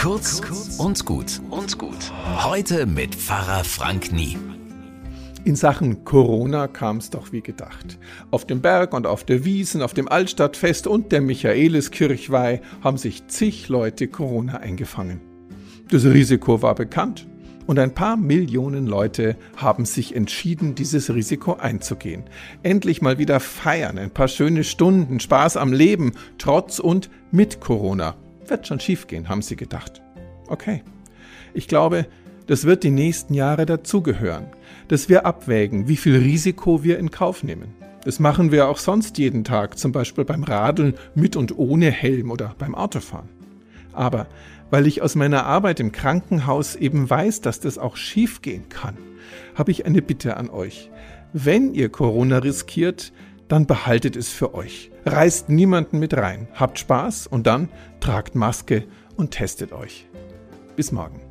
Kurz und gut und gut. Heute mit Pfarrer Frank Nie. In Sachen Corona kam es doch wie gedacht. Auf dem Berg und auf der Wiesen, auf dem Altstadtfest und der Michaeliskirchweih haben sich zig Leute Corona eingefangen. Das Risiko war bekannt und ein paar Millionen Leute haben sich entschieden, dieses Risiko einzugehen. Endlich mal wieder feiern, ein paar schöne Stunden, Spaß am Leben, trotz und mit Corona. Wird schon schiefgehen, haben sie gedacht. Okay. Ich glaube, das wird die nächsten Jahre dazugehören, dass wir abwägen, wie viel Risiko wir in Kauf nehmen. Das machen wir auch sonst jeden Tag, zum Beispiel beim Radeln mit und ohne Helm oder beim Autofahren. Aber weil ich aus meiner Arbeit im Krankenhaus eben weiß, dass das auch schiefgehen kann, habe ich eine Bitte an euch. Wenn ihr Corona riskiert, dann behaltet es für euch. Reißt niemanden mit rein. Habt Spaß und dann tragt Maske und testet euch. Bis morgen.